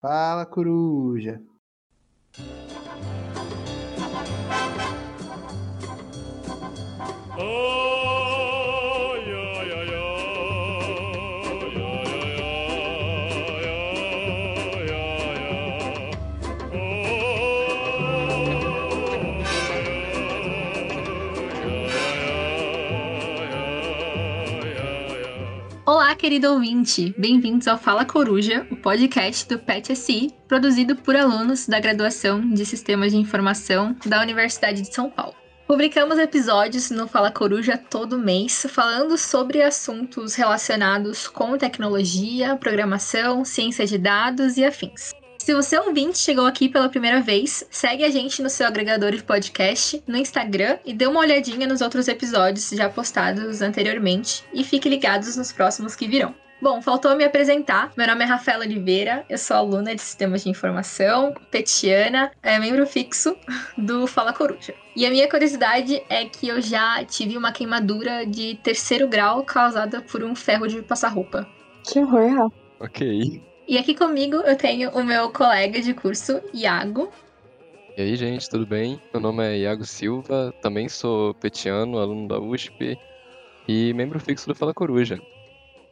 Fala, coruja. Olá, querido ouvinte! Bem-vindos ao Fala Coruja, o podcast do PET SI, produzido por alunos da graduação de Sistemas de Informação da Universidade de São Paulo. Publicamos episódios no Fala Coruja todo mês, falando sobre assuntos relacionados com tecnologia, programação, ciência de dados e afins. Se você ouvinte chegou aqui pela primeira vez, segue a gente no seu agregador de podcast, no Instagram e dê uma olhadinha nos outros episódios já postados anteriormente e fique ligados nos próximos que virão. Bom, faltou me apresentar. Meu nome é Rafaela Oliveira, eu sou aluna de Sistemas de Informação, petiana, é membro fixo do Fala Coruja. E a minha curiosidade é que eu já tive uma queimadura de terceiro grau causada por um ferro de passar roupa. Que horror, Rafa. Ok. E aqui comigo eu tenho o meu colega de curso, Iago. E aí, gente, tudo bem? Meu nome é Iago Silva, também sou petiano, aluno da USP e membro fixo do Fala Coruja.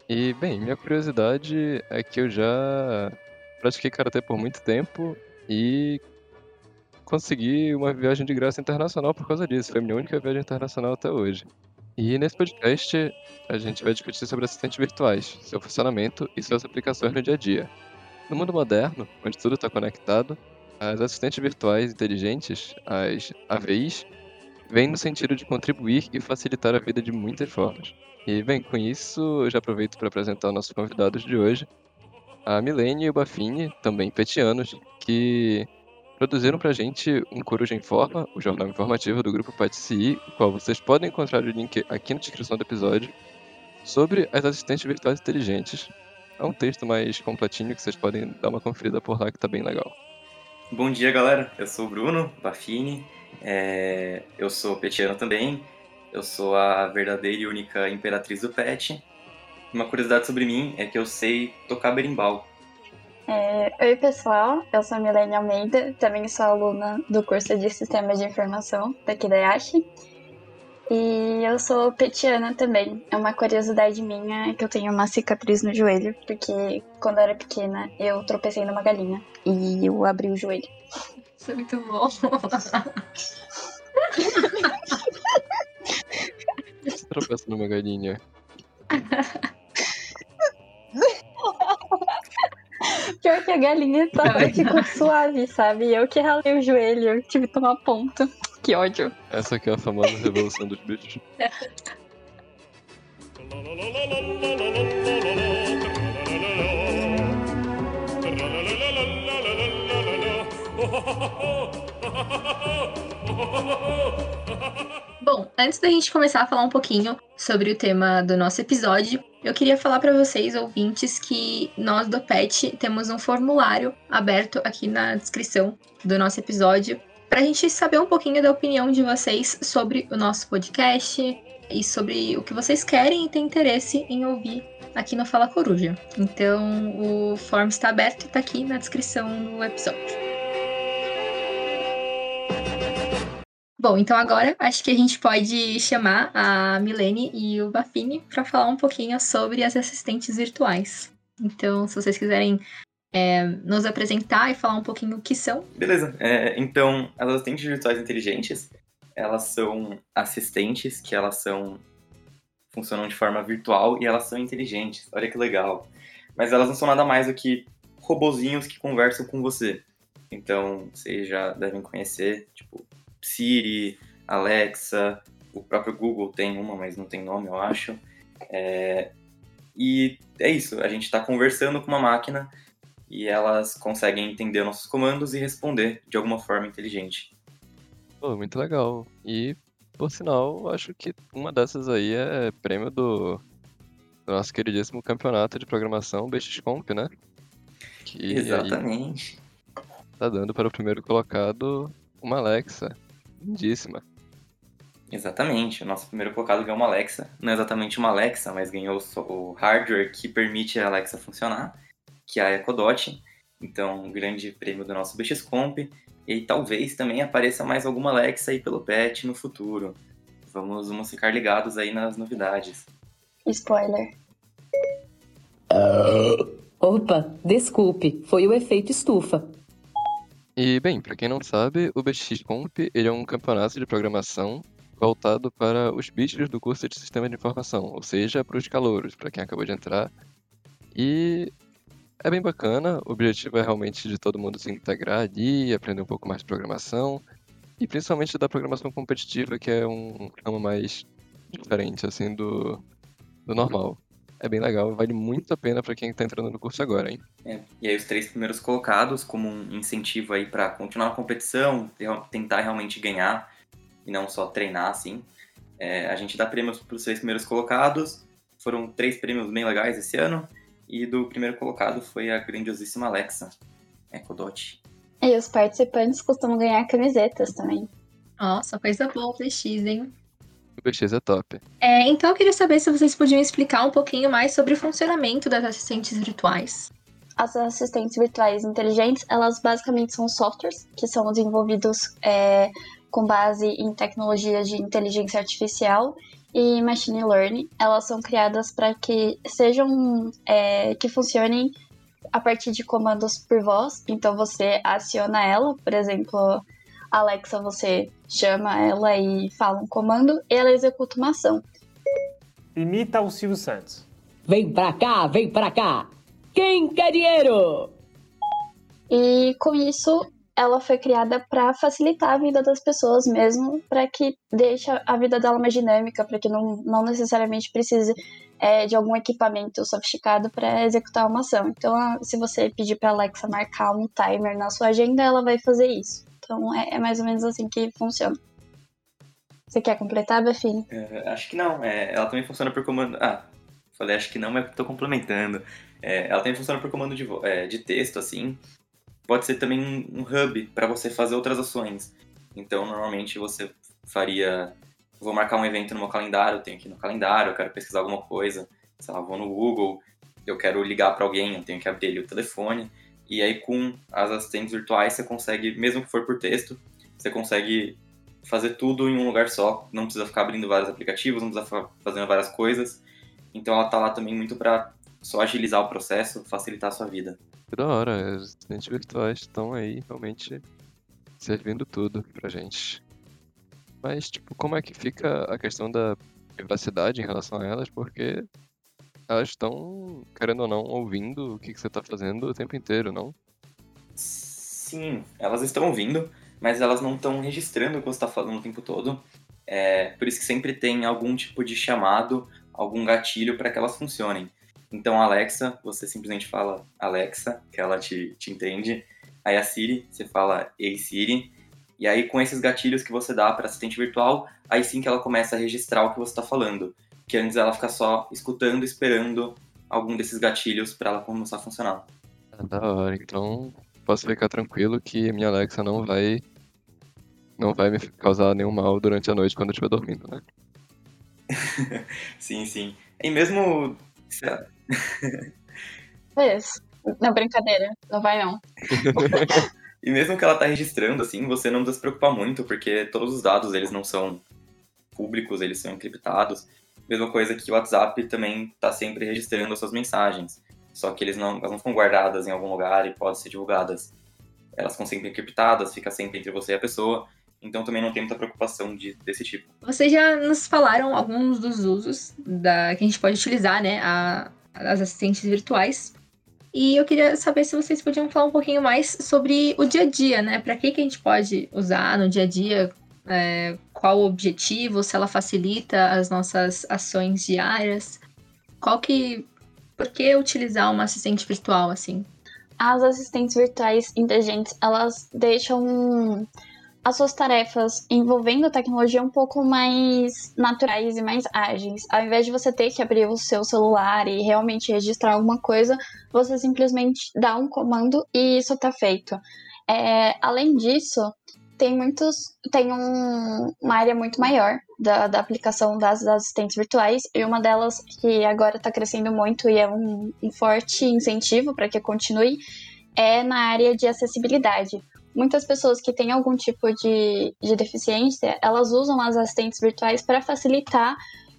E, bem, minha curiosidade é que eu já pratiquei karatê por muito tempo e consegui uma viagem de graça internacional por causa disso. Foi a minha única viagem internacional até hoje. E nesse podcast a gente vai discutir sobre assistentes virtuais, seu funcionamento e suas aplicações no dia a dia. No mundo moderno, onde tudo está conectado, as assistentes virtuais inteligentes, as AVIs, vêm no sentido de contribuir e facilitar a vida de muitas formas. E bem, com isso eu já aproveito para apresentar nossos convidados de hoje, a Milene e o Bafini, também petianos, que produziram pra gente um Coruja Informa, o jornal informativo do grupo PATCI, o qual vocês podem encontrar o link aqui na descrição do episódio, sobre as assistentes virtuais inteligentes. É um texto mais completinho que vocês podem dar uma conferida por lá que tá bem legal. Bom dia, galera. Eu sou o Bruno Baffini. É... Eu sou petiano também. Eu sou a verdadeira e única imperatriz do pet. Uma curiosidade sobre mim é que eu sei tocar berimbau. É, oi, pessoal. Eu sou a Milene Almeida, também sou aluna do curso de Sistemas de Informação daqui da Yashi. E eu sou petiana também. É uma curiosidade minha que eu tenho uma cicatriz no joelho, porque quando eu era pequena eu tropecei numa galinha e eu abri o joelho. Isso é muito bom. Você tropeça numa galinha. Pior que a galinha tava, ficou suave, sabe? Eu que ralei o joelho, eu tive que tomar ponto. Que ódio. Essa aqui é a famosa revolução dos bichos. Bom, antes da gente começar a falar um pouquinho sobre o tema do nosso episódio, eu queria falar para vocês, ouvintes, que nós do PET temos um formulário aberto aqui na descrição do nosso episódio para a gente saber um pouquinho da opinião de vocês sobre o nosso podcast e sobre o que vocês querem e têm interesse em ouvir aqui no Fala Coruja. Então, o form está aberto e está aqui na descrição do episódio. Bom, então agora acho que a gente pode chamar a Milene e o Bafini para falar um pouquinho sobre as assistentes virtuais. Então, se vocês quiserem é, nos apresentar e falar um pouquinho o que são. Beleza. É, então, as assistentes virtuais inteligentes, elas são assistentes que elas são funcionam de forma virtual e elas são inteligentes. Olha que legal. Mas elas não são nada mais do que robozinhos que conversam com você. Então, vocês já devem conhecer, tipo, Siri, Alexa, o próprio Google tem uma, mas não tem nome, eu acho. É, e é isso, a gente está conversando com uma máquina e elas conseguem entender nossos comandos e responder de alguma forma inteligente. Pô, muito legal. E, por sinal, acho que uma dessas aí é prêmio do, nosso queridíssimo campeonato de programação BXComp, né? Que Exatamente. Tá dando para o primeiro colocado uma Alexa. Lindíssima. Exatamente. O nosso primeiro colocado ganhou uma Alexa. Não é exatamente uma Alexa, mas ganhou o hardware que permite a Alexa funcionar. que é a Ecodot. Então, um grande prêmio do nosso BXComp. E talvez também apareça mais alguma Alexa aí pelo PET no futuro. Vamos, vamos ficar ligados aí nas novidades. Spoiler. Opa, desculpe, foi o efeito estufa. E, bem, para quem não sabe, o BXComp ele é um campeonato de programação voltado para os bichos do curso de Sistema de Informação, ou seja, para os calouros, para quem acabou de entrar. E é bem bacana, o objetivo é realmente de todo mundo se integrar ali, aprender um pouco mais de programação, e principalmente da programação competitiva, que é um ramo mais diferente, assim, do, do normal. É bem legal, vale muito a pena para quem está entrando no curso agora, hein? É, e aí os três primeiros colocados, como um incentivo aí para continuar a competição, tentar realmente ganhar, e não só treinar, assim. É, a gente dá prêmios para os três primeiros colocados, foram três prêmios bem legais esse ano, e do primeiro colocado foi a grandiosíssima Alexa, Ecodot. E os participantes costumam ganhar camisetas também. Nossa, coisa boa o BX, hein? BX é top. É, então eu queria saber se vocês podiam explicar um pouquinho mais sobre o funcionamento das assistentes virtuais. As assistentes virtuais inteligentes, elas basicamente são softwares que são desenvolvidos é, com base em tecnologias de inteligência artificial e machine learning. Elas são criadas para que sejam é, que funcionem a partir de comandos por voz. Então você aciona ela, por exemplo, Alexa, você chama ela e fala um comando e ela executa uma ação. Imita o Silvio Santos. Vem pra cá, vem pra cá. Quem quer dinheiro? E com isso, ela foi criada para facilitar a vida das pessoas mesmo, para que deixe a vida dela mais dinâmica, para que não, não necessariamente precise é, de algum equipamento sofisticado para executar uma ação. Então, se você pedir para Alexa marcar um timer na sua agenda, ela vai fazer isso. Então, é, é mais ou menos assim que funciona. Você quer completar, Befine? É, acho que não. É, ela também funciona por comando. Ah, falei acho que não, mas estou complementando. É, ela também funciona por comando de, é, de texto, assim pode ser também um hub para você fazer outras ações. Então, normalmente você faria. Vou marcar um evento no meu calendário, eu tenho que ir no calendário, eu quero pesquisar alguma coisa, sei lá, vou no Google, eu quero ligar para alguém, eu tenho que abrir ali o telefone. E aí, com as assistentes virtuais, você consegue, mesmo que for por texto, você consegue fazer tudo em um lugar só. Não precisa ficar abrindo vários aplicativos, não precisa ficar fazendo várias coisas. Então, ela tá lá também muito para só agilizar o processo, facilitar a sua vida. Que da hora, os assistentes virtuais estão aí realmente servindo tudo pra gente. Mas, tipo, como é que fica a questão da privacidade em relação a elas? Porque elas estão, querendo ou não, ouvindo o que, que você tá fazendo o tempo inteiro, não? Sim, elas estão ouvindo, mas elas não estão registrando o que você está falando o tempo todo. É, por isso que sempre tem algum tipo de chamado, algum gatilho para que elas funcionem. Então, Alexa, você simplesmente fala Alexa, que ela te, te entende. Aí a Siri, você fala Ei Siri. E aí, com esses gatilhos que você dá para assistente virtual, aí sim que ela começa a registrar o que você está falando. Que antes ela fica só escutando, esperando algum desses gatilhos para ela começar a funcionar. Ah, da hora. Então, posso ficar tranquilo que minha Alexa não vai não vai me causar nenhum mal durante a noite quando eu estiver dormindo, né? sim, sim. E mesmo é isso. Não, brincadeira. Não vai não. e mesmo que ela tá registrando, assim, você não precisa se preocupar muito, porque todos os dados, eles não são públicos, eles são encriptados. Mesma coisa que o WhatsApp também tá sempre registrando as suas mensagens. Só que eles não, elas não ficam guardadas em algum lugar e podem ser divulgadas. Elas são sempre encriptadas, fica sempre entre você e a pessoa. Então também não tem muita preocupação de, desse tipo. Vocês já nos falaram alguns dos usos da, que a gente pode utilizar, né? A, as assistentes virtuais. E eu queria saber se vocês podiam falar um pouquinho mais sobre o dia a dia, né? Para que, que a gente pode usar no dia a dia? É, qual o objetivo? Se ela facilita as nossas ações diárias? Qual que. Por que utilizar uma assistente virtual assim? As assistentes virtuais inteligentes, elas deixam as suas tarefas envolvendo tecnologia um pouco mais naturais e mais ágeis. Ao invés de você ter que abrir o seu celular e realmente registrar alguma coisa, você simplesmente dá um comando e isso está feito. É, além disso, tem muitos. Tem um, uma área muito maior da, da aplicação das, das assistentes virtuais, e uma delas que agora está crescendo muito e é um, um forte incentivo para que continue, é na área de acessibilidade. Muitas pessoas que têm algum tipo de, de deficiência, elas usam as assistentes virtuais para facilitar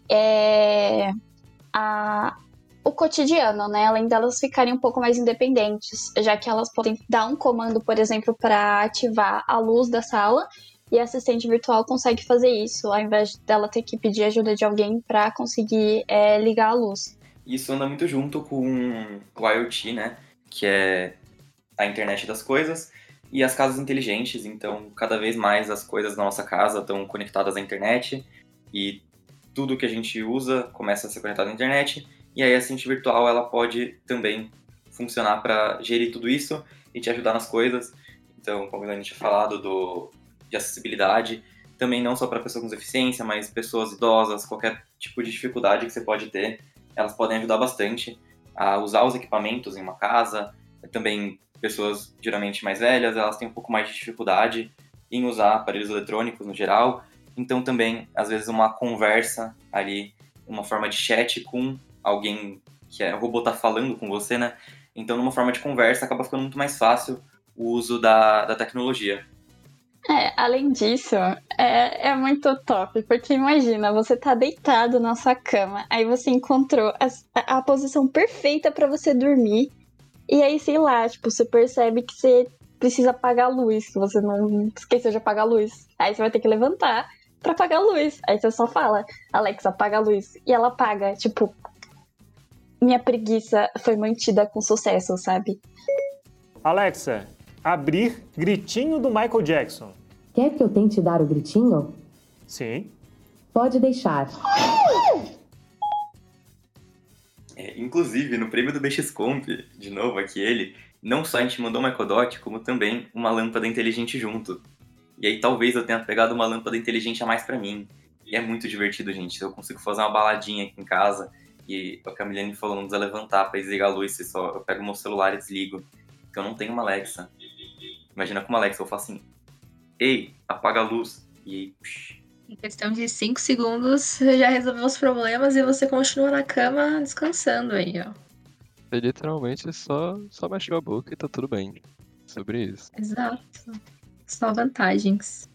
é, a, o cotidiano, né? Além delas ficarem um pouco mais independentes, já que elas podem dar um comando, por exemplo, para ativar a luz da sala e a assistente virtual consegue fazer isso, ao invés dela ter que pedir ajuda de alguém para conseguir é, ligar a luz. Isso anda muito junto com o IoT, né? Que é a internet das coisas e as casas inteligentes. Então, cada vez mais as coisas da nossa casa estão conectadas à internet e tudo que a gente usa começa a ser conectado à internet. E aí a assistente virtual ela pode também funcionar para gerir tudo isso e te ajudar nas coisas. Então, como a gente tinha falado do, de acessibilidade, também não só para pessoas com deficiência, mas pessoas idosas, qualquer tipo de dificuldade que você pode ter, elas podem ajudar bastante a usar os equipamentos em uma casa. Também pessoas geralmente mais velhas, elas têm um pouco mais de dificuldade em usar aparelhos eletrônicos no geral. Então também, às vezes, uma conversa ali, uma forma de chat com alguém que é o robô tá falando com você, né? Então, numa forma de conversa, acaba ficando muito mais fácil o uso da, da tecnologia. É, além disso, é, é muito top, porque imagina, você tá deitado na sua cama, aí você encontrou a, a posição perfeita para você dormir, e aí, sei lá, tipo, você percebe que você precisa apagar a luz, que você não esqueceu de apagar a luz. Aí você vai ter que levantar para apagar a luz. Aí você só fala, Alexa, apaga a luz. E ela apaga, tipo, minha preguiça foi mantida com sucesso, sabe? Alexa, abrir gritinho do Michael Jackson. Quer que eu tente dar o gritinho? Sim. Pode deixar. É, inclusive, no prêmio do BXComp, de novo aqui ele, não só a gente mandou uma Ecodot, como também uma lâmpada inteligente junto. E aí talvez eu tenha pegado uma lâmpada inteligente a mais para mim. E é muito divertido, gente. Eu consigo fazer uma baladinha aqui em casa e o que a Milene falou, não precisa levantar para desligar a luz, você só, eu pego meu celular e desligo. Porque eu não tenho uma Alexa. Imagina com uma Alexa, eu faço assim, ei, apaga a luz. E aí, psh. Em questão de 5 segundos, você já resolveu os problemas e você continua na cama descansando aí, ó. É literalmente só, só mexer a boca e tá tudo bem. Sobre isso. Exato. Só vantagens.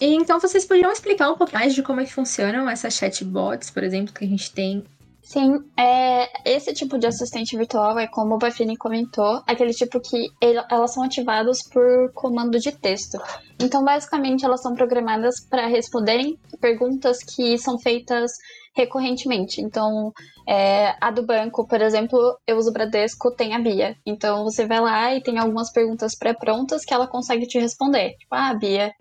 E então vocês podiam explicar um pouco mais de como é que funcionam essas chatbots, por exemplo, que a gente tem Sim, é, esse tipo de assistente virtual é como o Bafini comentou, aquele tipo que ele, elas são ativadas por comando de texto. Então, basicamente, elas são programadas para responderem perguntas que são feitas recorrentemente. Então, é, a do banco, por exemplo, eu uso o Bradesco, tem a Bia. Então, você vai lá e tem algumas perguntas pré-prontas que ela consegue te responder. Tipo, ah, Bia,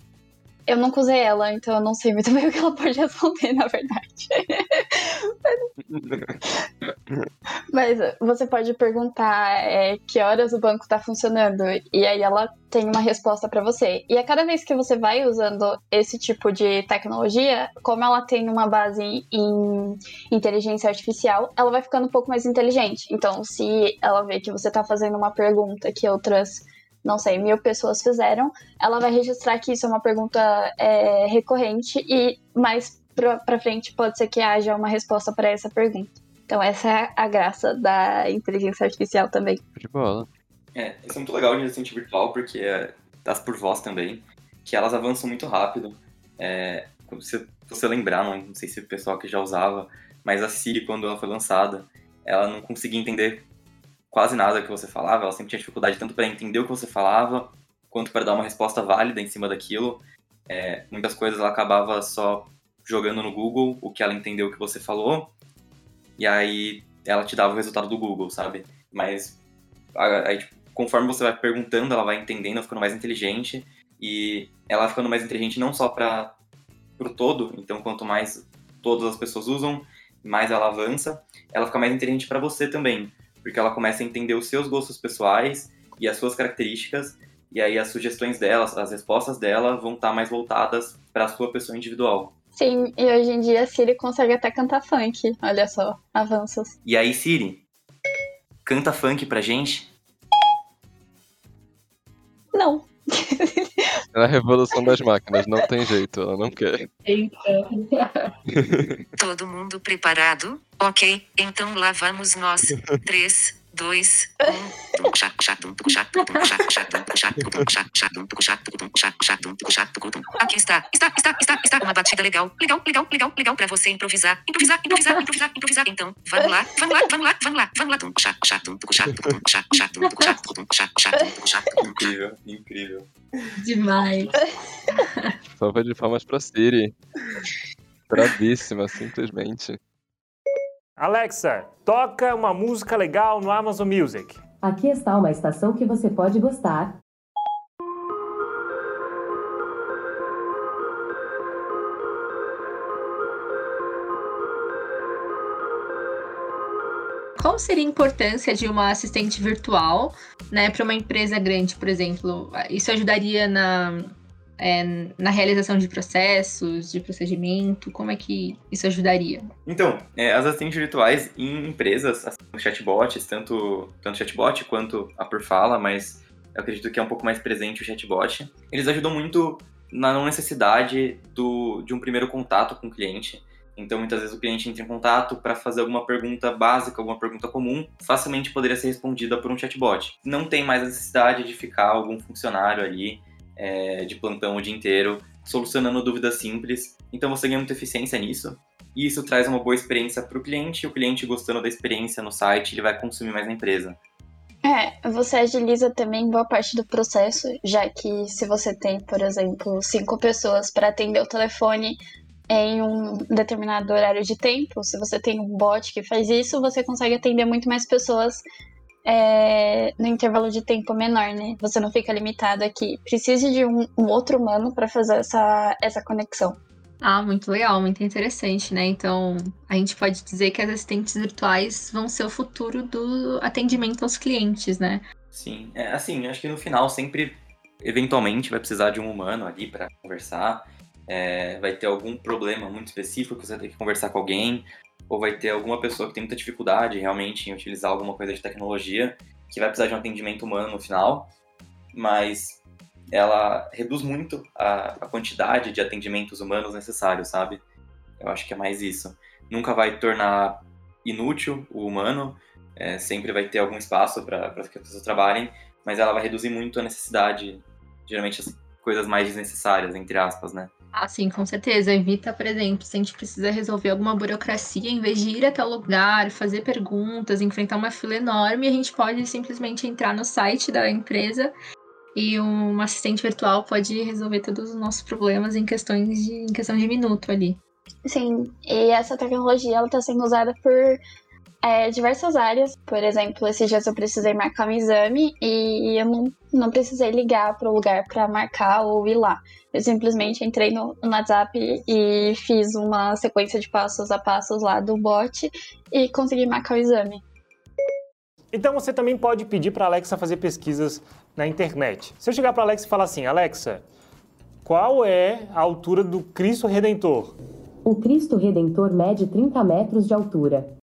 eu nunca usei ela, então eu não sei muito bem o que ela pode responder, na verdade. Mas você pode perguntar é, que horas o banco está funcionando e aí ela tem uma resposta para você. E a cada vez que você vai usando esse tipo de tecnologia, como ela tem uma base em inteligência artificial, ela vai ficando um pouco mais inteligente. Então, se ela vê que você está fazendo uma pergunta que outras não sei, mil pessoas fizeram, ela vai registrar que isso é uma pergunta é, recorrente e mais pra, pra frente pode ser que haja uma resposta para essa pergunta. Então essa é a graça da inteligência artificial também. De bola. É, isso é muito legal de assistente virtual, porque é das por voz também, que elas avançam muito rápido. É, se você lembrar, não, não sei se o pessoal que já usava, mas a Siri, quando ela foi lançada, ela não conseguia entender quase nada que você falava, ela sempre tinha dificuldade tanto para entender o que você falava, quanto para dar uma resposta válida em cima daquilo. É, muitas coisas ela acabava só jogando no Google o que ela entendeu que você falou, e aí ela te dava o resultado do Google, sabe? Mas aí, tipo, conforme você vai perguntando, ela vai entendendo, ficando mais inteligente, e ela ficando mais inteligente não só para o todo, então quanto mais todas as pessoas usam, mais ela avança, ela fica mais inteligente para você também porque ela começa a entender os seus gostos pessoais e as suas características, e aí as sugestões dela, as respostas dela vão estar mais voltadas para a sua pessoa individual. Sim, e hoje em dia a Siri consegue até cantar funk, olha só, avanços. E aí, Siri, canta funk pra gente? Não. É a revolução das máquinas, não tem jeito, ela não quer. Eita. Todo mundo preparado? Ok, então lá vamos nós. 3, 2, 1. Aqui está, está, está, está, está uma batida legal, legal, legal, legal, legal pra você improvisar, improvisar, improvisar, improvisar, improvisar. Então, vamos lá, vamos lá, vamos lá, vamos lá, vamos lá. Incrível, incrível. Demais. Salva de palmas pra Siri. Bravíssima, simplesmente. Alexa, toca uma música legal no Amazon Music. Aqui está uma estação que você pode gostar. Qual seria a importância de uma assistente virtual, né, para uma empresa grande, por exemplo? Isso ajudaria na, é, na realização de processos, de procedimento? Como é que isso ajudaria? Então, é, as assistentes virtuais em empresas, assim, os chatbots, tanto, tanto chatbot quanto a por fala, mas eu acredito que é um pouco mais presente o chatbot, eles ajudam muito na não necessidade do, de um primeiro contato com o cliente. Então, muitas vezes o cliente entra em contato para fazer alguma pergunta básica, alguma pergunta comum, facilmente poderia ser respondida por um chatbot. Não tem mais a necessidade de ficar algum funcionário ali é, de plantão o dia inteiro, solucionando dúvidas simples. Então, você ganha muita eficiência nisso. E isso traz uma boa experiência para o cliente, e o cliente gostando da experiência no site, ele vai consumir mais na empresa. É, você agiliza também boa parte do processo, já que se você tem, por exemplo, cinco pessoas para atender o telefone em um determinado horário de tempo, se você tem um bot que faz isso, você consegue atender muito mais pessoas é, no intervalo de tempo menor, né? Você não fica limitado aqui. Precisa de um, um outro humano para fazer essa, essa conexão. Ah, muito legal, muito interessante, né? Então, a gente pode dizer que as assistentes virtuais vão ser o futuro do atendimento aos clientes, né? Sim, é, assim, acho que no final sempre, eventualmente, vai precisar de um humano ali para conversar. É, vai ter algum problema muito específico que você vai ter que conversar com alguém, ou vai ter alguma pessoa que tem muita dificuldade realmente em utilizar alguma coisa de tecnologia, que vai precisar de um atendimento humano no final, mas ela reduz muito a, a quantidade de atendimentos humanos necessários, sabe? Eu acho que é mais isso. Nunca vai tornar inútil o humano, é, sempre vai ter algum espaço para que as pessoas trabalhem, mas ela vai reduzir muito a necessidade, geralmente as coisas mais desnecessárias, entre aspas, né? Ah, sim, com certeza. Evita, por exemplo, se a gente precisa resolver alguma burocracia, em vez de ir até o lugar, fazer perguntas, enfrentar uma fila enorme, a gente pode simplesmente entrar no site da empresa e um assistente virtual pode resolver todos os nossos problemas em questões de, em questão de minuto ali. Sim, e essa tecnologia ela está sendo usada por é, diversas áreas. Por exemplo, esses dias eu precisei marcar um exame e eu não, não precisei ligar para o lugar para marcar ou ir lá. Eu simplesmente entrei no, no WhatsApp e fiz uma sequência de passos a passos lá do bot e consegui marcar o exame. Então você também pode pedir para a Alexa fazer pesquisas na internet. Se eu chegar para a Alexa e falar assim, Alexa, qual é a altura do Cristo Redentor? O Cristo Redentor mede 30 metros de altura.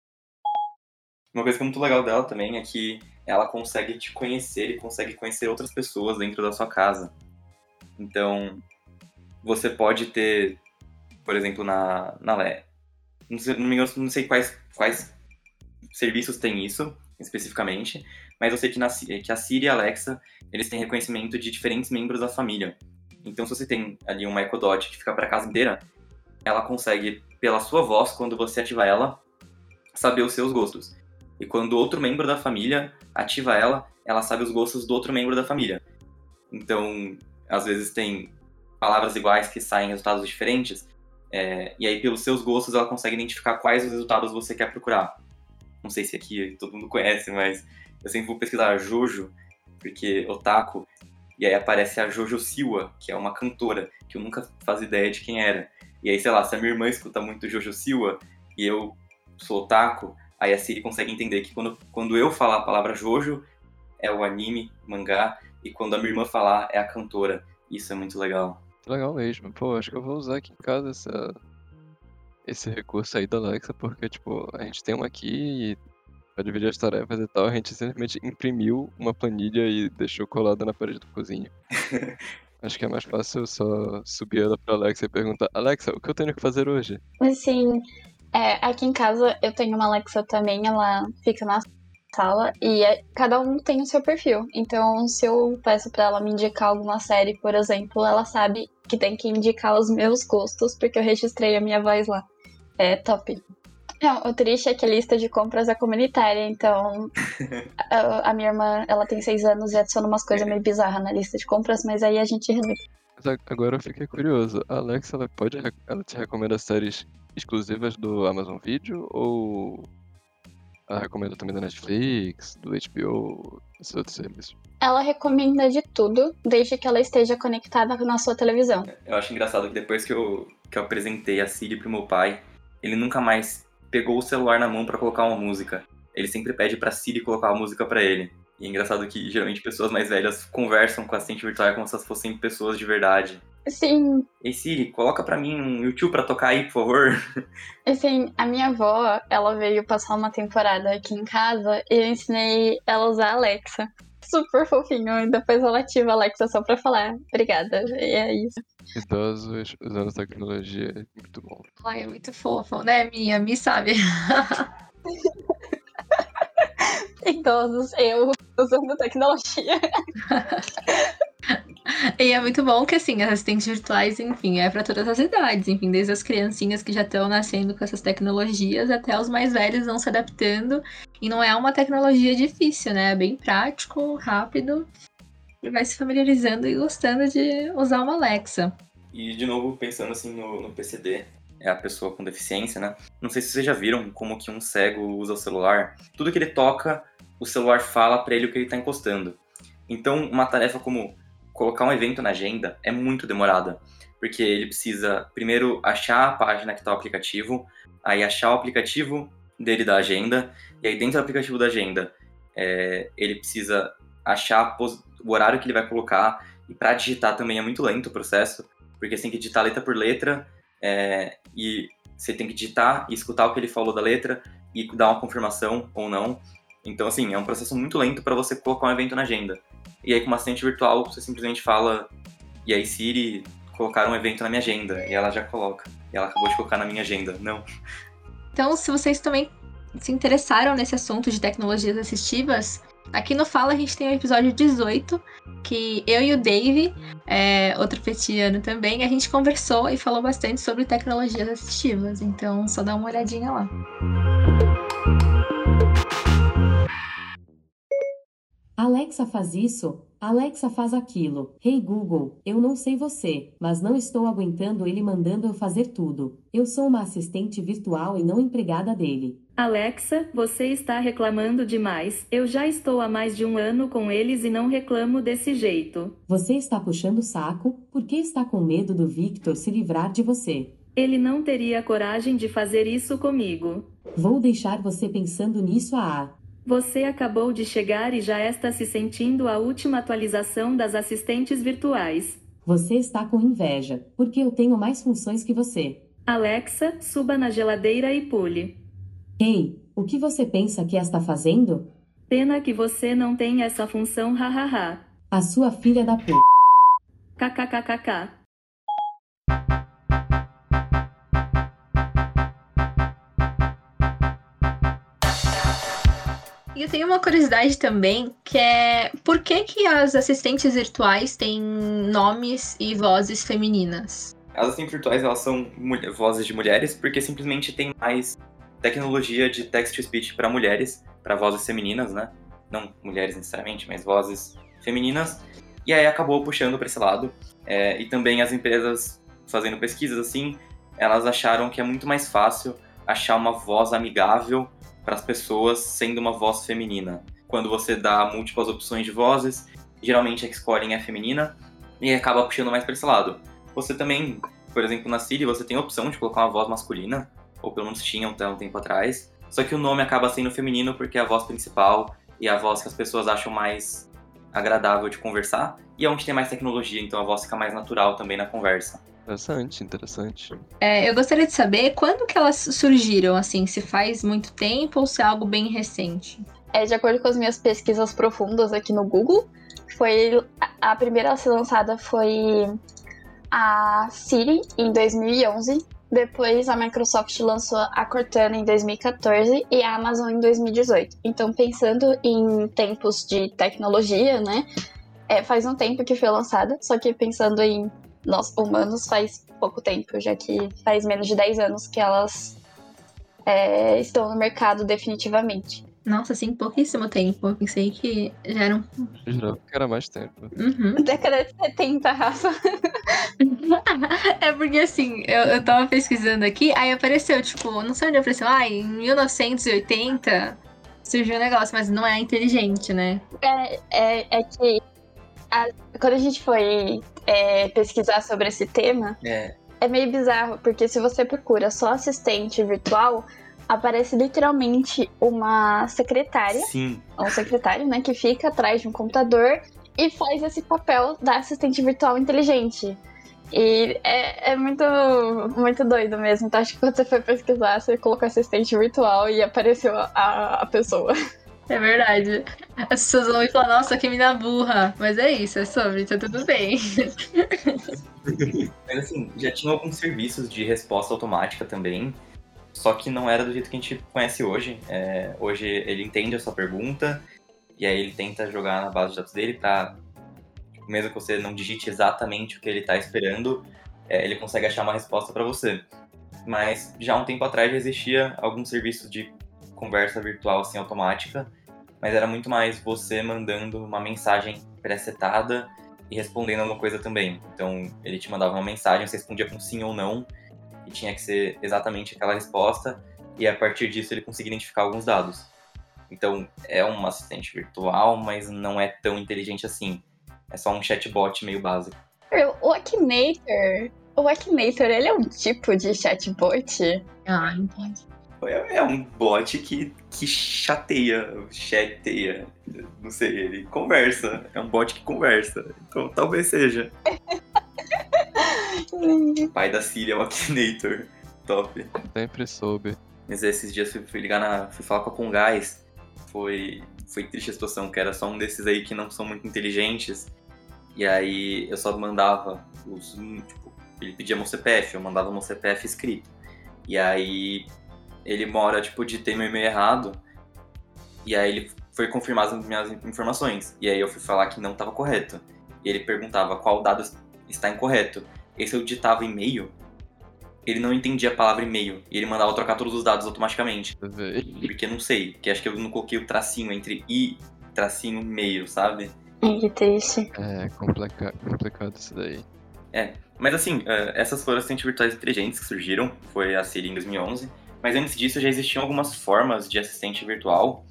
Uma coisa que é muito legal dela também é que ela consegue te conhecer e consegue conhecer outras pessoas dentro da sua casa. Então, você pode ter, por exemplo, na, na LE. Não, sei, não sei quais, quais serviços tem isso especificamente, mas eu sei que, na, que a Siri e a Alexa, eles têm reconhecimento de diferentes membros da família. Então, se você tem ali uma Echo Dot que fica para casa inteira, ela consegue, pela sua voz, quando você ativar ela, saber os seus gostos. E quando outro membro da família ativa ela, ela sabe os gostos do outro membro da família. Então, às vezes tem palavras iguais que saem resultados diferentes, é, e aí pelos seus gostos ela consegue identificar quais os resultados você quer procurar. Não sei se aqui todo mundo conhece, mas eu sempre vou pesquisar Jojo, porque otaku, e aí aparece a Jojo Siwa, que é uma cantora, que eu nunca fazia ideia de quem era. E aí, sei lá, se a minha irmã escuta muito Jojo Siwa, e eu sou otaku, Aí a Siri consegue entender que quando, quando eu falar a palavra Jojo, é o anime, mangá, e quando a minha irmã falar, é a cantora. Isso é muito legal. Legal mesmo. Pô, acho que eu vou usar aqui em casa essa, esse recurso aí da Alexa, porque, tipo, a gente tem uma aqui e pra dividir as tarefas e tal, a gente simplesmente imprimiu uma planilha e deixou colada na parede da cozinha. Acho que é mais fácil só subir ela pra Alexa e perguntar: Alexa, o que eu tenho que fazer hoje? Assim, é, aqui em casa eu tenho uma Alexa também, ela fica na sala e é- cada um tem o seu perfil. Então, se eu peço pra ela me indicar alguma série, por exemplo, ela sabe que tem que indicar os meus gostos, porque eu registrei a minha voz lá. É top. Não, o triste é que a lista de compras é comunitária, então a, a minha irmã, ela tem seis anos e adiciona umas coisas meio bizarras na lista de compras, mas aí a gente resolve. Mas agora eu fiquei curioso. A Alexa, ela pode. Ela te recomenda séries exclusivas do Amazon Video ou. Ela recomenda também da Netflix, do HBO, esses outros serviços? Ela recomenda de tudo, desde que ela esteja conectada na sua televisão. Eu acho engraçado que depois que eu, que eu apresentei a Siri pro meu pai, ele nunca mais pegou o celular na mão pra colocar uma música. Ele sempre pede pra Siri colocar a música pra ele. E é engraçado que geralmente pessoas mais velhas conversam com a assistente virtual como se elas fossem pessoas de verdade. Sim, Ei Siri, coloca pra mim um YouTube pra tocar aí, por favor. assim, a minha avó, ela veio passar uma temporada aqui em casa e eu ensinei ela a usar a Alexa. Super fofinho, e depois ela ativa a Alexa só pra falar obrigada. E é isso. Idosos usando tecnologia é muito bom. Ai, é muito fofo, né, minha? Me sabe. Idosos, eu usando tecnologia. E é muito bom que, assim, as assistentes virtuais, enfim, é para todas as idades, enfim, desde as criancinhas que já estão nascendo com essas tecnologias até os mais velhos vão se adaptando. E não é uma tecnologia difícil, né? É bem prático, rápido. E vai se familiarizando e gostando de usar uma Alexa. E de novo, pensando assim no, no PCD, é a pessoa com deficiência, né? Não sei se vocês já viram como que um cego usa o celular. Tudo que ele toca, o celular fala pra ele o que ele tá encostando. Então, uma tarefa como colocar um evento na agenda é muito demorada, porque ele precisa primeiro achar a página que tá o aplicativo, aí achar o aplicativo dele da agenda, e aí dentro do aplicativo da agenda, é, ele precisa achar o horário que ele vai colocar, e para digitar também é muito lento o processo, porque você tem que digitar letra por letra, é, e você tem que digitar e escutar o que ele falou da letra e dar uma confirmação ou não. Então, assim, é um processo muito lento para você colocar um evento na agenda. E aí, com uma assistente virtual, você simplesmente fala, e aí, Siri, colocar um evento na minha agenda, e ela já coloca. E ela acabou de colocar na minha agenda. Não. Então, se vocês também se interessaram nesse assunto de tecnologias assistivas, aqui no Fala a gente tem o episódio 18, que eu e o Dave, é, outro petiano também, a gente conversou e falou bastante sobre tecnologias assistivas. Então, só dá uma olhadinha lá. Alexa faz isso, Alexa faz aquilo. Hey Google, eu não sei você, mas não estou aguentando ele mandando eu fazer tudo. Eu sou uma assistente virtual e não empregada dele. Alexa, você está reclamando demais. Eu já estou há mais de um ano com eles e não reclamo desse jeito. Você está puxando o saco porque está com medo do Victor se livrar de você. Ele não teria coragem de fazer isso comigo. Vou deixar você pensando nisso a Você acabou de chegar e já está se sentindo a última atualização das assistentes virtuais. Você está com inveja, porque eu tenho mais funções que você. Alexa, suba na geladeira e pule. Ei, o que você pensa que está fazendo? Pena que você não tem essa função, hahaha. A sua filha da p. KKKKK. E eu tenho uma curiosidade também, que é por que, que as assistentes virtuais têm nomes e vozes femininas? As assistentes virtuais, elas são vozes de mulheres, porque simplesmente tem mais tecnologia de text-to-speech para mulheres, para vozes femininas, né? Não mulheres necessariamente, mas vozes femininas. E aí acabou puxando para esse lado. É, e também as empresas fazendo pesquisas assim, elas acharam que é muito mais fácil achar uma voz amigável para as pessoas sendo uma voz feminina. Quando você dá múltiplas opções de vozes, geralmente a que escolhem é feminina e acaba puxando mais para esse lado. Você também, por exemplo, na Siri, você tem a opção de colocar uma voz masculina, ou pelo menos tinha até um tempo atrás. Só que o nome acaba sendo feminino porque é a voz principal e a voz que as pessoas acham mais agradável de conversar e é onde tem mais tecnologia, então a voz fica mais natural também na conversa. Interessante, interessante. É, eu gostaria de saber quando que elas surgiram, assim, se faz muito tempo ou se é algo bem recente. É, de acordo com as minhas pesquisas profundas aqui no Google, foi a primeira a ser lançada foi a Siri em 2011. Depois a Microsoft lançou a Cortana em 2014 e a Amazon em 2018. Então, pensando em tempos de tecnologia, né? É, faz um tempo que foi lançada, só que pensando em nós humanos faz pouco tempo, já que faz menos de 10 anos que elas é, estão no mercado definitivamente. Nossa, assim, pouquíssimo tempo. Eu pensei que já eram. Eu jurava que era mais tempo. Uhum. Década de 70, Rafa. é porque assim, eu, eu tava pesquisando aqui, aí apareceu, tipo, não sei onde apareceu, ah, em 1980 surgiu um negócio, mas não é inteligente, né? É, é, é que a- quando a gente foi é, pesquisar sobre esse tema, É, é meio bizarro, porque se você procura só assistente virtual, aparece literalmente uma secretária, sim. ou um secretário, né, que fica atrás de um computador e faz esse papel da assistente virtual inteligente. E é, é muito, muito doido mesmo. Então, acho que quando você foi pesquisar, você colocou assistente virtual e apareceu a, a pessoa. É verdade. As pessoas vão falar, nossa, que mina burra. Mas é isso, é sobre, tá tudo bem. Mas assim, já tinha alguns serviços de resposta automática também, só que não era do jeito que a gente conhece hoje. É, hoje ele entende a sua pergunta e aí ele tenta jogar na base de dados dele para, mesmo que você não digite exatamente o que ele está esperando, é, ele consegue achar uma resposta para você. Mas já um tempo atrás já existia algum serviço de conversa virtual assim automática, mas era muito mais você mandando uma mensagem pré-setada e respondendo alguma coisa também. Então, ele te mandava uma mensagem, você respondia com sim ou não, e tinha que ser exatamente aquela resposta, e a partir disso ele conseguia identificar alguns dados. Então, é um assistente virtual, mas não é tão inteligente assim. É só um chatbot meio básico. O Akinator. O Akinator, ele é um tipo de chatbot? Ah, entendi. É é um bot que, que chateia, chateia, não sei, ele conversa. É um bot que conversa. Então, talvez seja. O pai da Siri é o Akinator. Top. Sempre soube. Mas esses dias fui, fui ligar na. fui falar com a Congás. Foi. Foi triste a situação, que era só um desses aí que não são muito inteligentes. E aí eu só mandava os. Tipo, ele pedia meu CPF, eu mandava meu CPF escrito. E aí ele mora, tipo, de ter meu e-mail errado. E aí ele foi confirmar as minhas informações. E aí eu fui falar que não estava correto. E ele perguntava qual dado está incorreto. E se eu digitava e-mail, ele não entendia a palavra e-mail. E ele mandava trocar todos os dados automaticamente. Porque não sei, que acho que eu não coloquei o tracinho entre i tracinho meio, sabe? Que triste. É complica complicado isso daí. Mas assim, eh, essas foram assistentes virtuais inteligentes que surgiram, foi a Siri em 2011. Mas antes disso já existiam algumas formas de assistente virtual.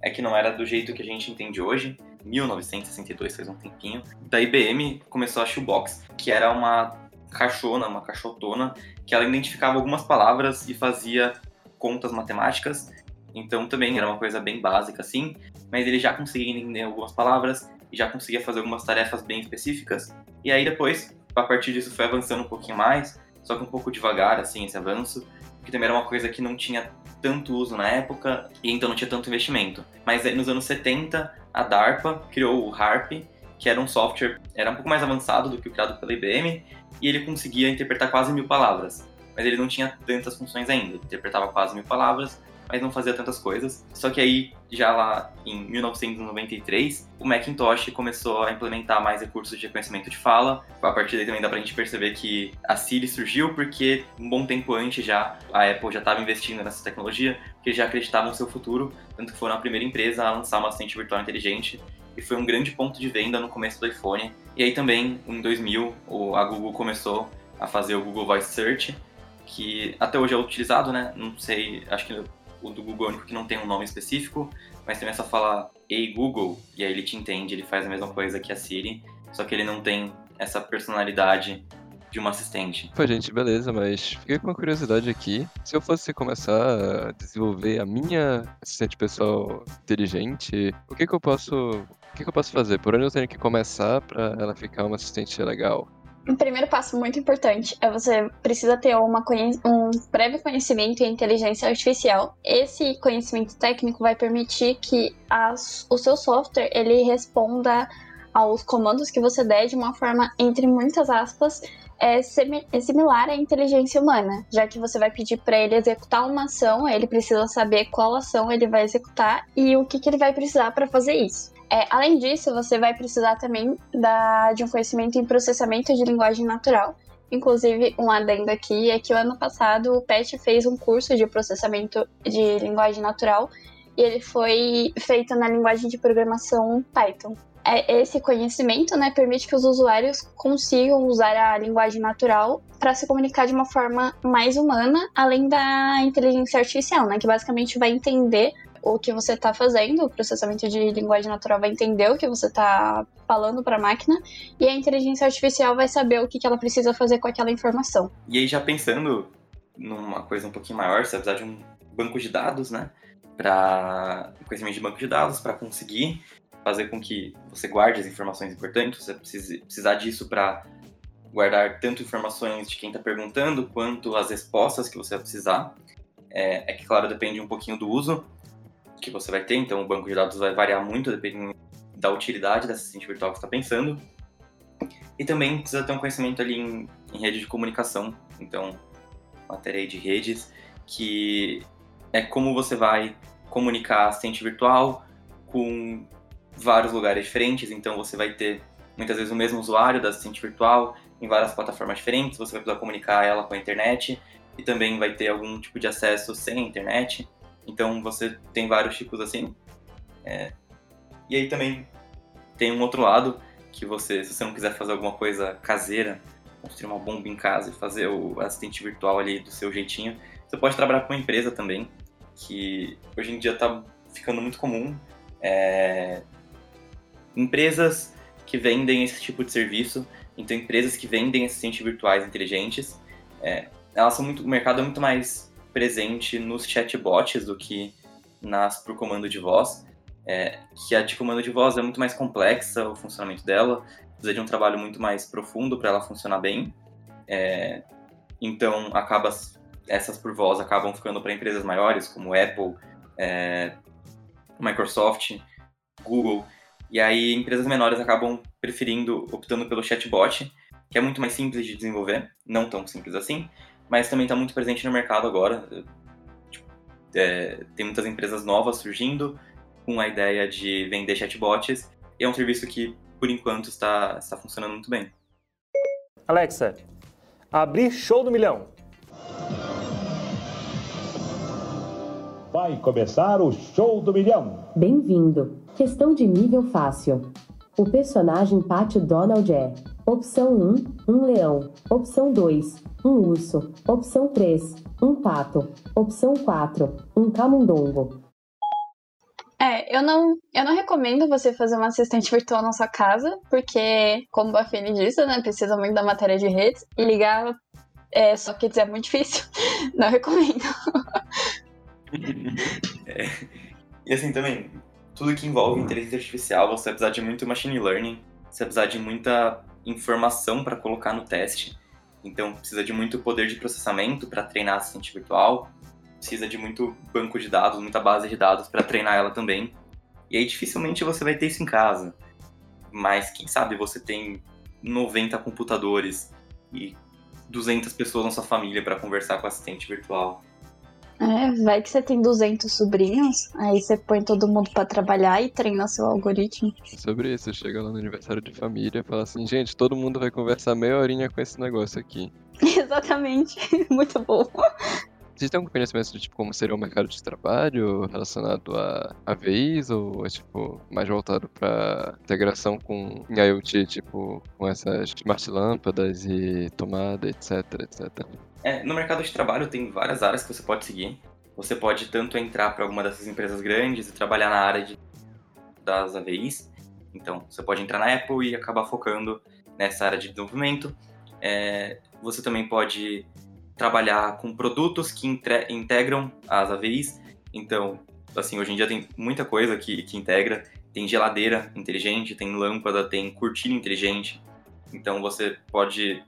É que não era do jeito que a gente entende hoje. 1962, faz um tempinho. Da IBM começou a Shoebox, que era uma caixona, uma caixotona, que ela identificava algumas palavras e fazia contas matemáticas. Então também era uma coisa bem básica assim, mas ele já conseguia entender algumas palavras e já conseguia fazer algumas tarefas bem específicas. E aí depois, a partir disso foi avançando um pouquinho mais, só que um pouco devagar assim esse avanço, que também era uma coisa que não tinha tanto uso na época e então não tinha tanto investimento. Mas aí, nos anos 70, a DARPA criou o HARP, que era um software, era um pouco mais avançado do que o criado pela IBM, e ele conseguia interpretar quase mil palavras. Mas ele não tinha tantas funções ainda, ele interpretava quase mil palavras, mas não fazia tantas coisas. Só que aí, já lá em 1993, o Macintosh começou a implementar mais recursos de reconhecimento de fala. A partir daí também dá pra gente perceber que a Siri surgiu porque um bom tempo antes já a Apple já estava investindo nessa tecnologia, porque já acreditavam no seu futuro, tanto que foram a primeira empresa a lançar uma assistente virtual inteligente e foi um grande ponto de venda no começo do iPhone. E aí também, em 2000, o- a Google começou a fazer o Google Voice Search, que até hoje é utilizado, né? Não sei, acho que o do Google único que não tem um nome específico, mas também é só falar Ei Google, e aí ele te entende, ele faz a mesma coisa que a Siri, só que ele não tem essa personalidade de uma assistente. Pô, gente, beleza, mas fiquei com uma curiosidade aqui. Se eu fosse começar a desenvolver a minha assistente pessoal inteligente, o que que eu posso, o que que eu posso fazer? Por onde eu tenho que começar pra ela ficar uma assistente legal? Um primeiro passo muito importante é você precisa ter uma um prévio conhecimento em inteligência artificial. Esse conhecimento técnico vai permitir que as- o seu software ele responda aos comandos que você der de uma forma, entre muitas aspas, é, é similar à inteligência humana, já que você vai pedir para ele executar uma ação, ele precisa saber qual ação ele vai executar e o que, que ele vai precisar para fazer isso. É, além disso, você vai precisar também da, de um conhecimento em processamento de linguagem natural. Inclusive, um adendo aqui é que o ano passado o PET fez um curso de processamento de linguagem natural e ele foi feito na linguagem de programação Python. É, esse conhecimento né, permite que os usuários consigam usar a linguagem natural para se comunicar de uma forma mais humana, além da inteligência artificial, né, que basicamente vai entender o que você está fazendo, o processamento de linguagem natural vai entender o que você está falando para a máquina, e a inteligência artificial vai saber o que, que ela precisa fazer com aquela informação. E aí, já pensando numa coisa um pouquinho maior, você vai precisar de um banco de dados, né? Para conhecimento de banco de dados, para conseguir fazer com que você guarde as informações importantes. Você precisa precisar disso para guardar tanto informações de quem está perguntando, quanto as respostas que você vai precisar. É, é que, claro, depende um pouquinho do uso que você vai ter, então o banco de dados vai variar muito dependendo da utilidade dessa assistente virtual que você está pensando. E também precisa ter um conhecimento ali em, em rede de comunicação, então matéria de redes, que é como você vai comunicar a assistente virtual com vários lugares diferentes, então você vai ter muitas vezes o mesmo usuário da assistente virtual em várias plataformas diferentes, você vai precisar comunicar ela com a internet e também vai ter algum tipo de acesso sem a internet. Então você tem vários tipos assim. É, E aí também tem um outro lado que você, se você não quiser fazer alguma coisa caseira, construir uma bomba em casa e fazer o assistente virtual ali do seu jeitinho, você pode trabalhar com uma empresa também, que hoje em dia está ficando muito comum. É, Empresas que vendem esse tipo de serviço, então empresas que vendem assistentes virtuais inteligentes, é, elas são muito, o mercado é muito mais presente nos chatbots do que nas por comando de voz. É, que a de comando de voz é muito mais complexa, o funcionamento dela, precisa de um trabalho muito mais profundo para ela funcionar bem. É, então, acaba, essas por voz acabam ficando para empresas maiores, como Apple, é, Microsoft, Google. E aí, empresas menores acabam preferindo, optando pelo chatbot, que é muito mais simples de desenvolver, não tão simples assim, mas também está muito presente no mercado agora. É, tem muitas empresas novas surgindo com a ideia de vender chatbots, e é um serviço que, por enquanto, está, está funcionando muito bem. Alexa, abrir show do milhão. Vai começar o show do milhão. Bem-vindo. Questão de nível fácil. O personagem Pat Donald é: opção 1, um leão, opção 2, um urso, opção 3, um pato, opção 4, um camundongo. É, eu não, eu não recomendo você fazer uma assistente virtual na sua casa, porque, como a Fene disse, né, precisa muito da matéria de redes, e ligar é, sockets é muito difícil. Não recomendo. É, E assim também, tudo que envolve inteligência artificial, você vai precisar de muito machine learning, você vai precisar de muita informação para colocar no teste. Então precisa de muito poder de processamento para treinar a assistente virtual, precisa de muito banco de dados, muita base de dados para treinar ela também. E aí dificilmente você vai ter isso em casa. Mas quem sabe você tem 90 computadores e 200 pessoas na sua família para conversar com a assistente virtual. É, vai que você tem 200 sobrinhos, aí você põe todo mundo pra trabalhar e treina seu algoritmo. Sobre isso, chega lá no aniversário de família e fala assim, gente, todo mundo vai conversar meia horinha com esse negócio aqui. Exatamente. Muito bom. Vocês têm algum conhecimento de tipo, como seria o mercado de trabalho relacionado a AVIs ou é tipo mais voltado para integração com IoT, tipo com essas smart lâmpadas e tomada, etc, etc. É, no mercado de trabalho tem várias áreas que você pode seguir. Você pode tanto entrar para alguma dessas empresas grandes e trabalhar na área de, das AVIs. Então, você pode entrar na Apple e acabar focando nessa área de desenvolvimento. É, você também pode trabalhar com produtos que integram as AVIs. Então, assim, hoje em dia tem muita coisa que, que integra. Tem geladeira inteligente, tem lâmpada, tem cortina inteligente. Então, você pode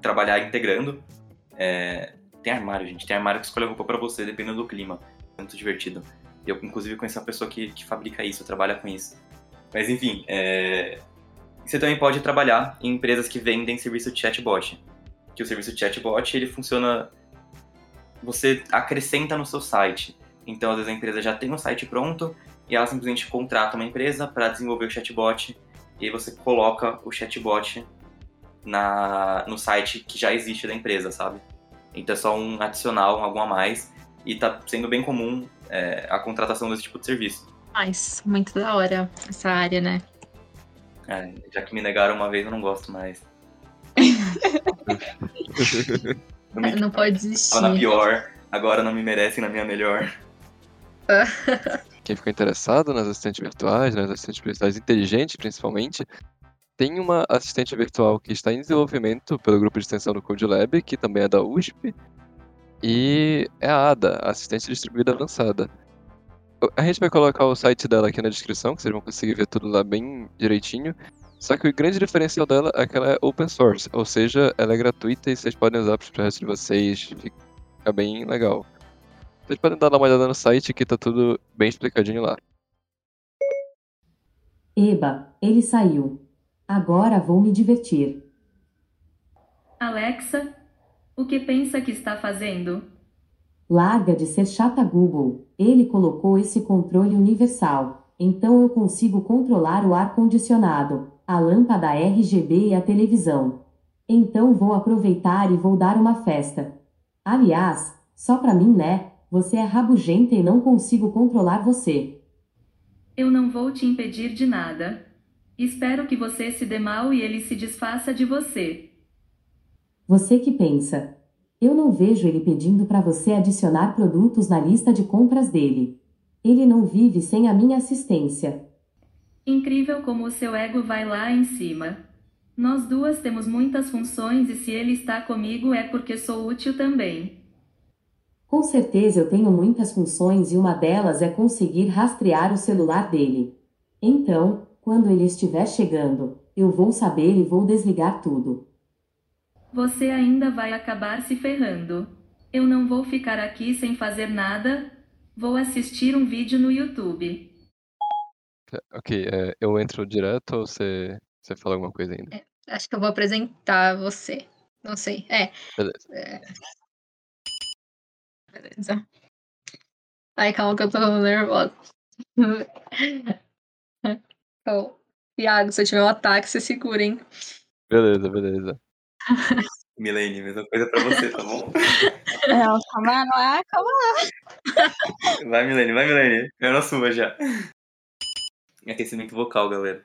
trabalhar integrando. É, tem armário, gente. Tem armário que escolhe a roupa pra você, dependendo do clima. Muito divertido. Eu, inclusive, conheci uma pessoa que, que fabrica isso, trabalha com isso. Mas, enfim, é, você também pode trabalhar em empresas que vendem serviço de chatbot. Que o serviço de chatbot, ele funciona... Você acrescenta no seu site. Então, às vezes a empresa já tem um site pronto e ela simplesmente contrata uma empresa para desenvolver o chatbot e aí você coloca o chatbot na, no site que já existe da empresa, sabe? Então é só um adicional, um algo a mais e tá sendo bem comum é, a contratação desse tipo de serviço. Mas, muito da hora essa área, né? É, já que me negaram uma vez, eu não gosto mais. não, me... Não pode desistir. Tava na pior, agora não me merecem na minha melhor. Quem ficou interessado nas assistentes virtuais, nas assistentes virtuais inteligentes principalmente, tem uma assistente virtual que está em desenvolvimento pelo grupo de extensão do Code Lab, que também é da USP, e é a ADA, Assistente Distribuída Avançada. A gente vai colocar o site dela aqui na descrição, que vocês vão conseguir ver tudo lá bem direitinho. Só que o grande diferencial dela é que ela é open source, ou seja, ela é gratuita e vocês podem usar para os projetos de vocês, fica bem legal. Vocês podem dar uma olhada no site que tá tudo bem explicadinho lá. Eba, ele saiu. Agora vou me divertir. Alexa, o que pensa que está fazendo? Larga de ser chata Google. Ele colocou esse controle universal. Então eu consigo controlar o ar-condicionado, a lâmpada RGB e a televisão. Então vou aproveitar e vou dar uma festa. Aliás, só pra mim, né? Você é rabugenta e não consigo controlar você. Eu não vou te impedir de nada. Espero que você se dê mal e ele se desfaça de você. Você que pensa. Eu não vejo ele pedindo para você adicionar produtos na lista de compras dele. Ele não vive sem a minha assistência. Incrível como o seu ego vai lá em cima. Nós duas temos muitas funções e se ele está comigo é porque sou útil também. Com certeza eu tenho muitas funções e uma delas é conseguir rastrear o celular dele. Então, quando ele estiver chegando, eu vou saber e vou desligar tudo. Você ainda vai acabar se ferrando. Eu não vou ficar aqui sem fazer nada. Vou assistir um vídeo no YouTube. Ok, é, eu entro direto ou você, você fala alguma coisa ainda? É, acho que eu vou apresentar você. Não sei. É. Beleza. é. Beleza. Ai, calma que eu tô nervosa. Então, Iago, se eu tiver um ataque, você segura, hein? Beleza, beleza. Milene, mesma coisa pra você, tá bom? Não, calma lá, calma lá. Vai, Milene, vai, Milene. Eu na sua já. Aquecimento vocal, galera.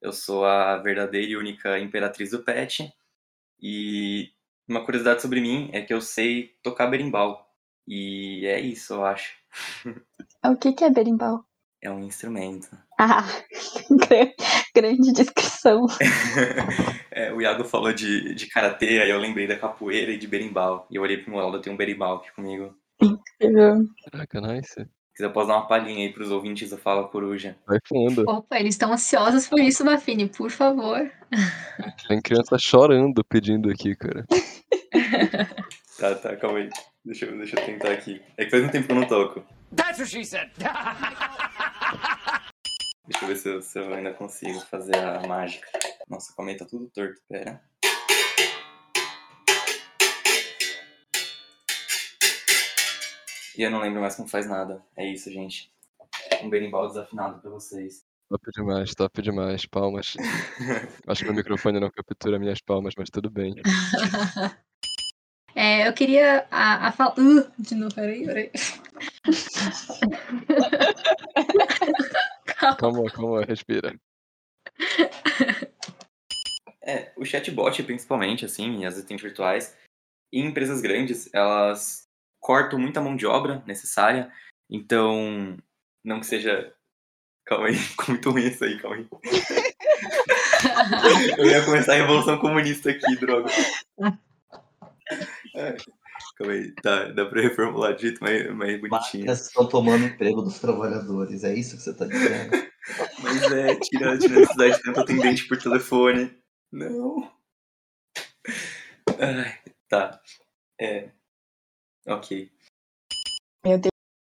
Eu sou a verdadeira e única imperatriz do pet. E uma curiosidade sobre mim é que eu sei tocar berimbau. E é isso, eu acho. O que, que é berimbau? É um instrumento. Ah, gran- grande descrição. É, o Iago falou de, de karatê, aí eu lembrei da capoeira e de berimbau. E eu olhei pro meu lado, eu tenho um berimbau aqui comigo. Incrível. Caraca, nice. Se quiser, eu posso dar uma palhinha aí pros ouvintes do Fala Coruja. Vai fundo. Opa, eles estão ansiosos por isso, Mafine, por favor. Tem criança chorando pedindo aqui, cara. Tá, tá, calma aí. Deixa eu, deixa eu tentar aqui. É que faz um tempo que eu não toco. That's what she said. Deixa eu ver se eu, se eu ainda consigo fazer a mágica. Nossa, aí, tá tudo torto, pera. E eu não lembro mais como faz nada. É isso, gente. Um berimbau desafinado pra vocês. Top demais, top demais. Palmas. Acho que o microfone não captura minhas palmas, mas tudo bem. É, eu queria a, a fala. Uh, de novo, peraí, peraí. Calma. Calma, calma, respira. É, o chatbot, principalmente, assim, e as assistentes virtuais, em empresas grandes, elas cortam muita mão de obra necessária. Então, não que seja. Calma aí, ficou muito ruim isso aí, calma aí. Eu ia começar a revolução comunista aqui, droga. Ai, calma aí, tá, dá pra reformular de jeito mais, mais bonitinho. Máquinas estão tomando emprego dos trabalhadores, é isso que você tá dizendo? Mas é, tira, tira a necessidade de tanto atendente por telefone. Não. Ai, tá. É. Ok. Meu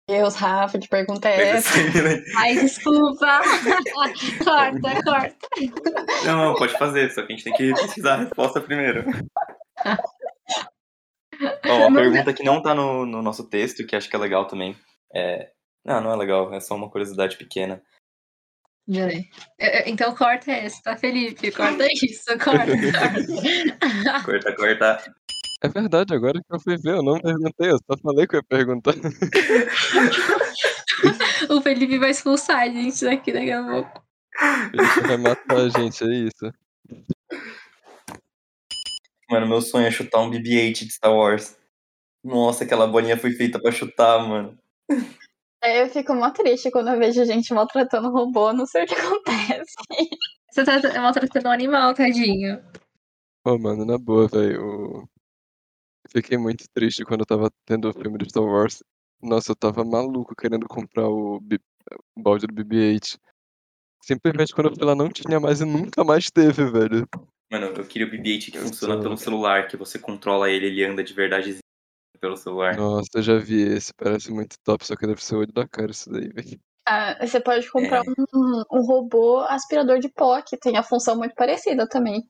Deus, Rafa, que pergunta é essa? assim, né? Ai, desculpa. corta, corta. Não, não, pode fazer, só que a gente tem que pesquisar a resposta primeiro. Ó, uma pergunta que não tá no, no nosso texto, que acho que é legal também. É... Não, não é legal, é só uma curiosidade pequena. Peraí. É, é, Então corta essa, tá, Felipe? Corta isso, corta, corta. Corta, corta. É verdade, agora que eu fui ver, eu não perguntei, eu só falei que eu ia perguntar. o Felipe vai expulsar a gente daqui daqui a pouco. Ele vai matar a gente, é isso. Mano, meu sonho é chutar um BB-8 de Star Wars. Nossa, aquela bolinha foi feita pra chutar, mano. É, Eu fico mó triste quando eu vejo gente maltratando robô, não sei o que acontece. Você tá maltratando um animal, tadinho. Pô, mano, na boa, velho. eu Fiquei muito triste quando eu tava tendo o filme de Star Wars. Nossa, eu tava maluco querendo comprar o, B- o balde do BB-8. Simplesmente quando eu fui lá não tinha mais e nunca mais teve, velho. Mano, eu queria o BB-8 que Eu funciona sou- pelo celular, que você controla ele, ele anda de verdade pelo celular. Nossa, eu já vi esse, parece muito top, só que deve ser o olho da cara isso daí, velho. Ah, você pode comprar É. um, um robô aspirador de pó, que tem a função muito parecida também.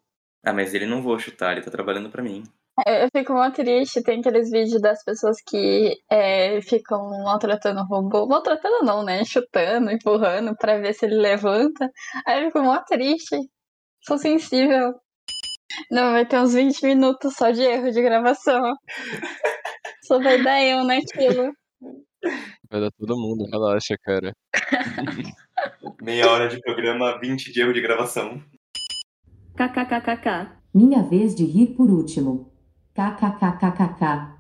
Ah, mas ele não vou chutar, ele tá trabalhando pra mim. É, Eu fico mó triste, tem aqueles vídeos das pessoas que é, ficam maltratando o robô. Maltratando não, né? Chutando, empurrando pra ver se ele levanta. Aí eu fico mó triste. Sou sensível. Não, vai ter uns 20 minutos só de erro de gravação. Só vai dar eu naquilo. Vai dar todo mundo, relaxa, cara. Meia hora de programa, 20 de erro de gravação. KKKKK. Minha vez de rir por último. KKKKKK.